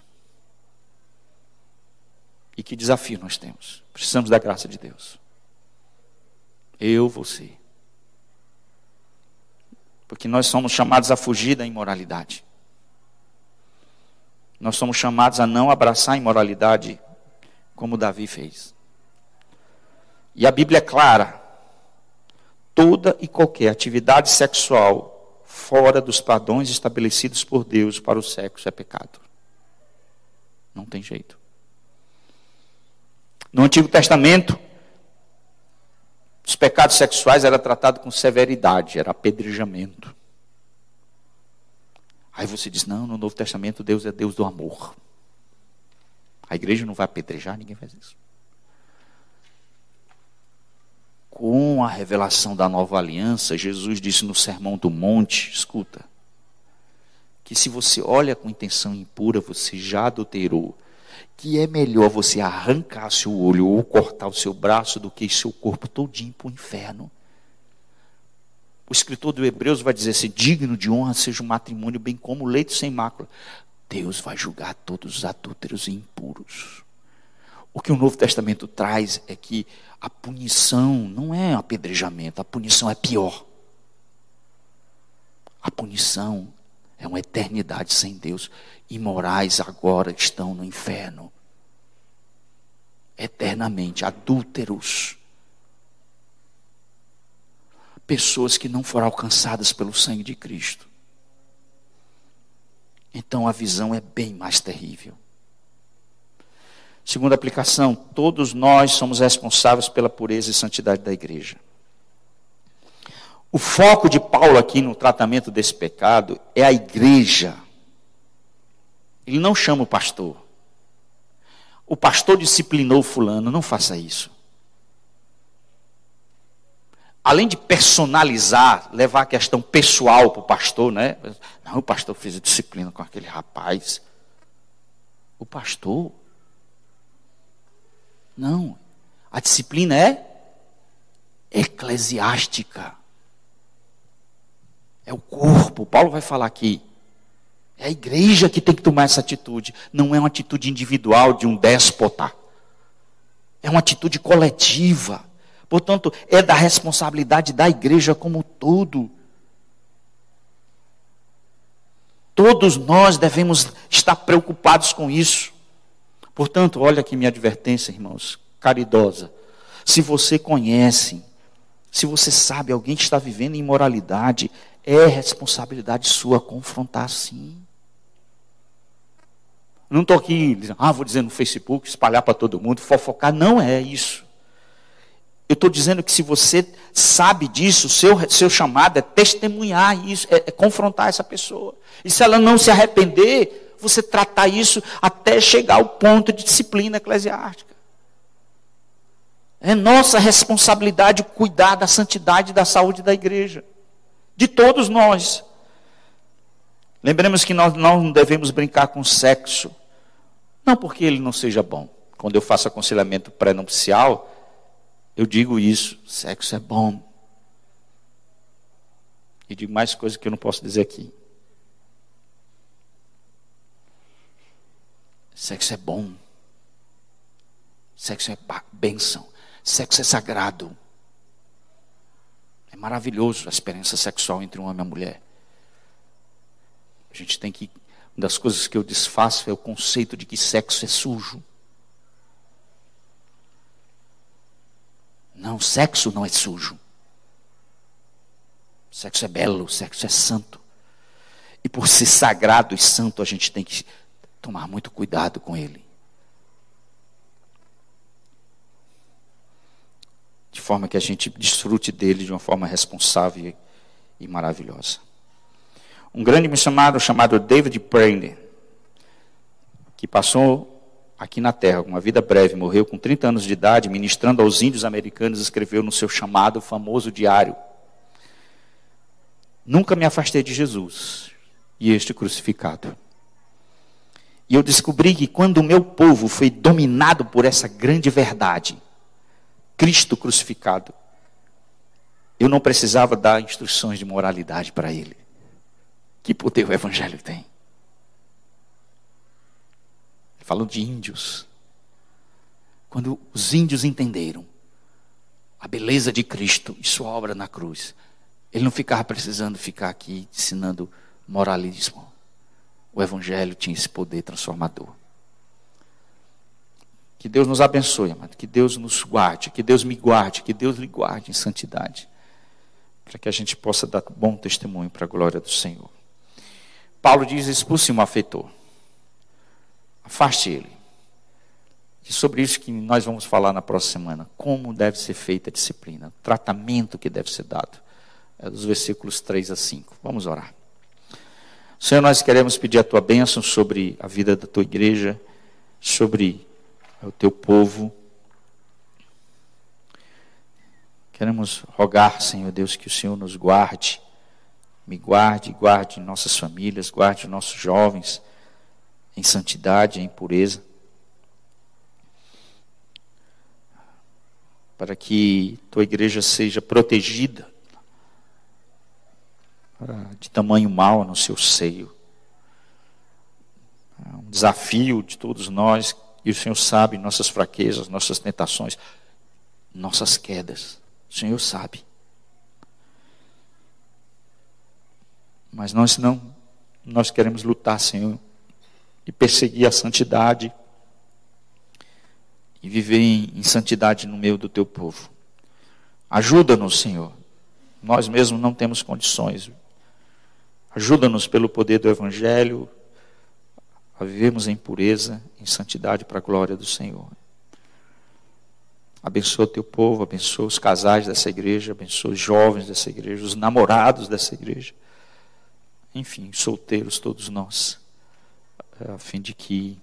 E que desafio nós temos. Precisamos da graça de Deus. Eu, você. Porque nós somos chamados a fugir da imoralidade. Nós somos chamados a não abraçar a imoralidade como Davi fez. E a Bíblia é clara. Toda e qualquer atividade sexual fora dos padrões estabelecidos por Deus para o sexo é pecado. Não tem jeito. No Antigo Testamento, os pecados sexuais eram tratados com severidade, era apedrejamento. Aí você diz: não, no Novo Testamento Deus é Deus do amor. A igreja não vai apedrejar, ninguém faz isso. Com a revelação da nova aliança, Jesus disse no Sermão do Monte: escuta, que se você olha com intenção impura, você já adulterou que é melhor você arrancar seu olho ou cortar o seu braço do que seu corpo todinho para o inferno. O escritor do Hebreus vai dizer assim: digno de honra seja o matrimônio, bem como o leito sem mácula. Deus vai julgar todos os adúlteros e impuros. O que o Novo Testamento traz é que a punição não é apedrejamento, a punição é pior. A punição é uma eternidade sem Deus. Imorais agora estão no inferno. Eternamente, adúlteros. Pessoas que não foram alcançadas pelo sangue de Cristo. Então a visão é bem mais terrível. Segunda aplicação: todos nós somos responsáveis pela pureza e santidade da igreja. O foco de Paulo aqui no tratamento desse pecado é a igreja. Ele não chama o pastor. O pastor disciplinou fulano, não faça isso. Além de personalizar, levar a questão pessoal para o pastor, né? Não, o pastor fez disciplina com aquele rapaz. O pastor não. A disciplina é eclesiástica. É o corpo. Paulo vai falar aqui. É a igreja que tem que tomar essa atitude. Não é uma atitude individual de um déspota. É uma atitude coletiva. Portanto, é da responsabilidade da igreja como todo. Todos nós devemos estar preocupados com isso. Portanto, olha aqui minha advertência, irmãos, caridosa. Se você conhece, se você sabe alguém que está vivendo imoralidade, é responsabilidade sua confrontar sim. Não estou aqui ah, vou dizer no Facebook, espalhar para todo mundo, fofocar. Não é isso. Eu estou dizendo que se você sabe disso, seu, seu chamado é testemunhar isso, é, é confrontar essa pessoa. E se ela não se arrepender, você tratar isso até chegar ao ponto de disciplina eclesiástica. É nossa responsabilidade cuidar da santidade e da saúde da igreja. De todos nós. Lembremos que nós não devemos brincar com sexo. Não porque ele não seja bom. Quando eu faço aconselhamento pré-nupcial, eu digo isso: sexo é bom. E digo mais coisas que eu não posso dizer aqui. Sexo é bom. Sexo é bênção. Sexo é sagrado. É maravilhoso a experiência sexual entre um homem e uma mulher. A gente tem que. Uma das coisas que eu desfaço é o conceito de que sexo é sujo. Não, sexo não é sujo. Sexo é belo, sexo é santo. E por ser sagrado e santo, a gente tem que tomar muito cuidado com ele. De forma que a gente desfrute dele de uma forma responsável e maravilhosa. Um grande missionário chamado David Brainerd, que passou aqui na Terra, uma vida breve, morreu com 30 anos de idade, ministrando aos índios americanos, escreveu no seu chamado famoso diário: Nunca me afastei de Jesus e este crucificado. E eu descobri que quando o meu povo foi dominado por essa grande verdade, Cristo crucificado, eu não precisava dar instruções de moralidade para ele. Que poder o Evangelho tem? Falando de índios. Quando os índios entenderam a beleza de Cristo e sua obra na cruz, ele não ficava precisando ficar aqui ensinando moralismo o Evangelho tinha esse poder transformador. Que Deus nos abençoe, amado. Que Deus nos guarde, que Deus me guarde, que Deus lhe guarde em santidade. Para que a gente possa dar bom testemunho para a glória do Senhor. Paulo diz: expulse o malfeitor. Afaste ele. E sobre isso que nós vamos falar na próxima semana. Como deve ser feita a disciplina, o tratamento que deve ser dado. É dos versículos 3 a 5. Vamos orar. Senhor, nós queremos pedir a tua bênção sobre a vida da tua igreja, sobre o teu povo. Queremos rogar, Senhor Deus, que o Senhor nos guarde, me guarde, guarde nossas famílias, guarde nossos jovens em santidade, em pureza. Para que tua igreja seja protegida de tamanho mal no seu seio. É um desafio de todos nós, e o Senhor sabe nossas fraquezas, nossas tentações, nossas quedas. O Senhor sabe. Mas nós não, nós queremos lutar, Senhor, e perseguir a santidade e viver em, em santidade no meio do teu povo. Ajuda-nos, Senhor. Nós mesmos não temos condições. Ajuda-nos pelo poder do Evangelho, a vivermos em pureza, em santidade para a glória do Senhor. Abençoa teu povo, abençoa os casais dessa igreja, abençoa os jovens dessa igreja, os namorados dessa igreja. Enfim, solteiros todos nós, a fim de que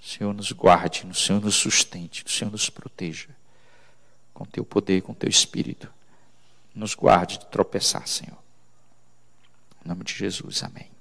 o Senhor nos guarde, o Senhor nos sustente, o Senhor nos proteja com teu poder, com teu espírito. Nos guarde de tropeçar, Senhor. Em nome de Jesus, amém.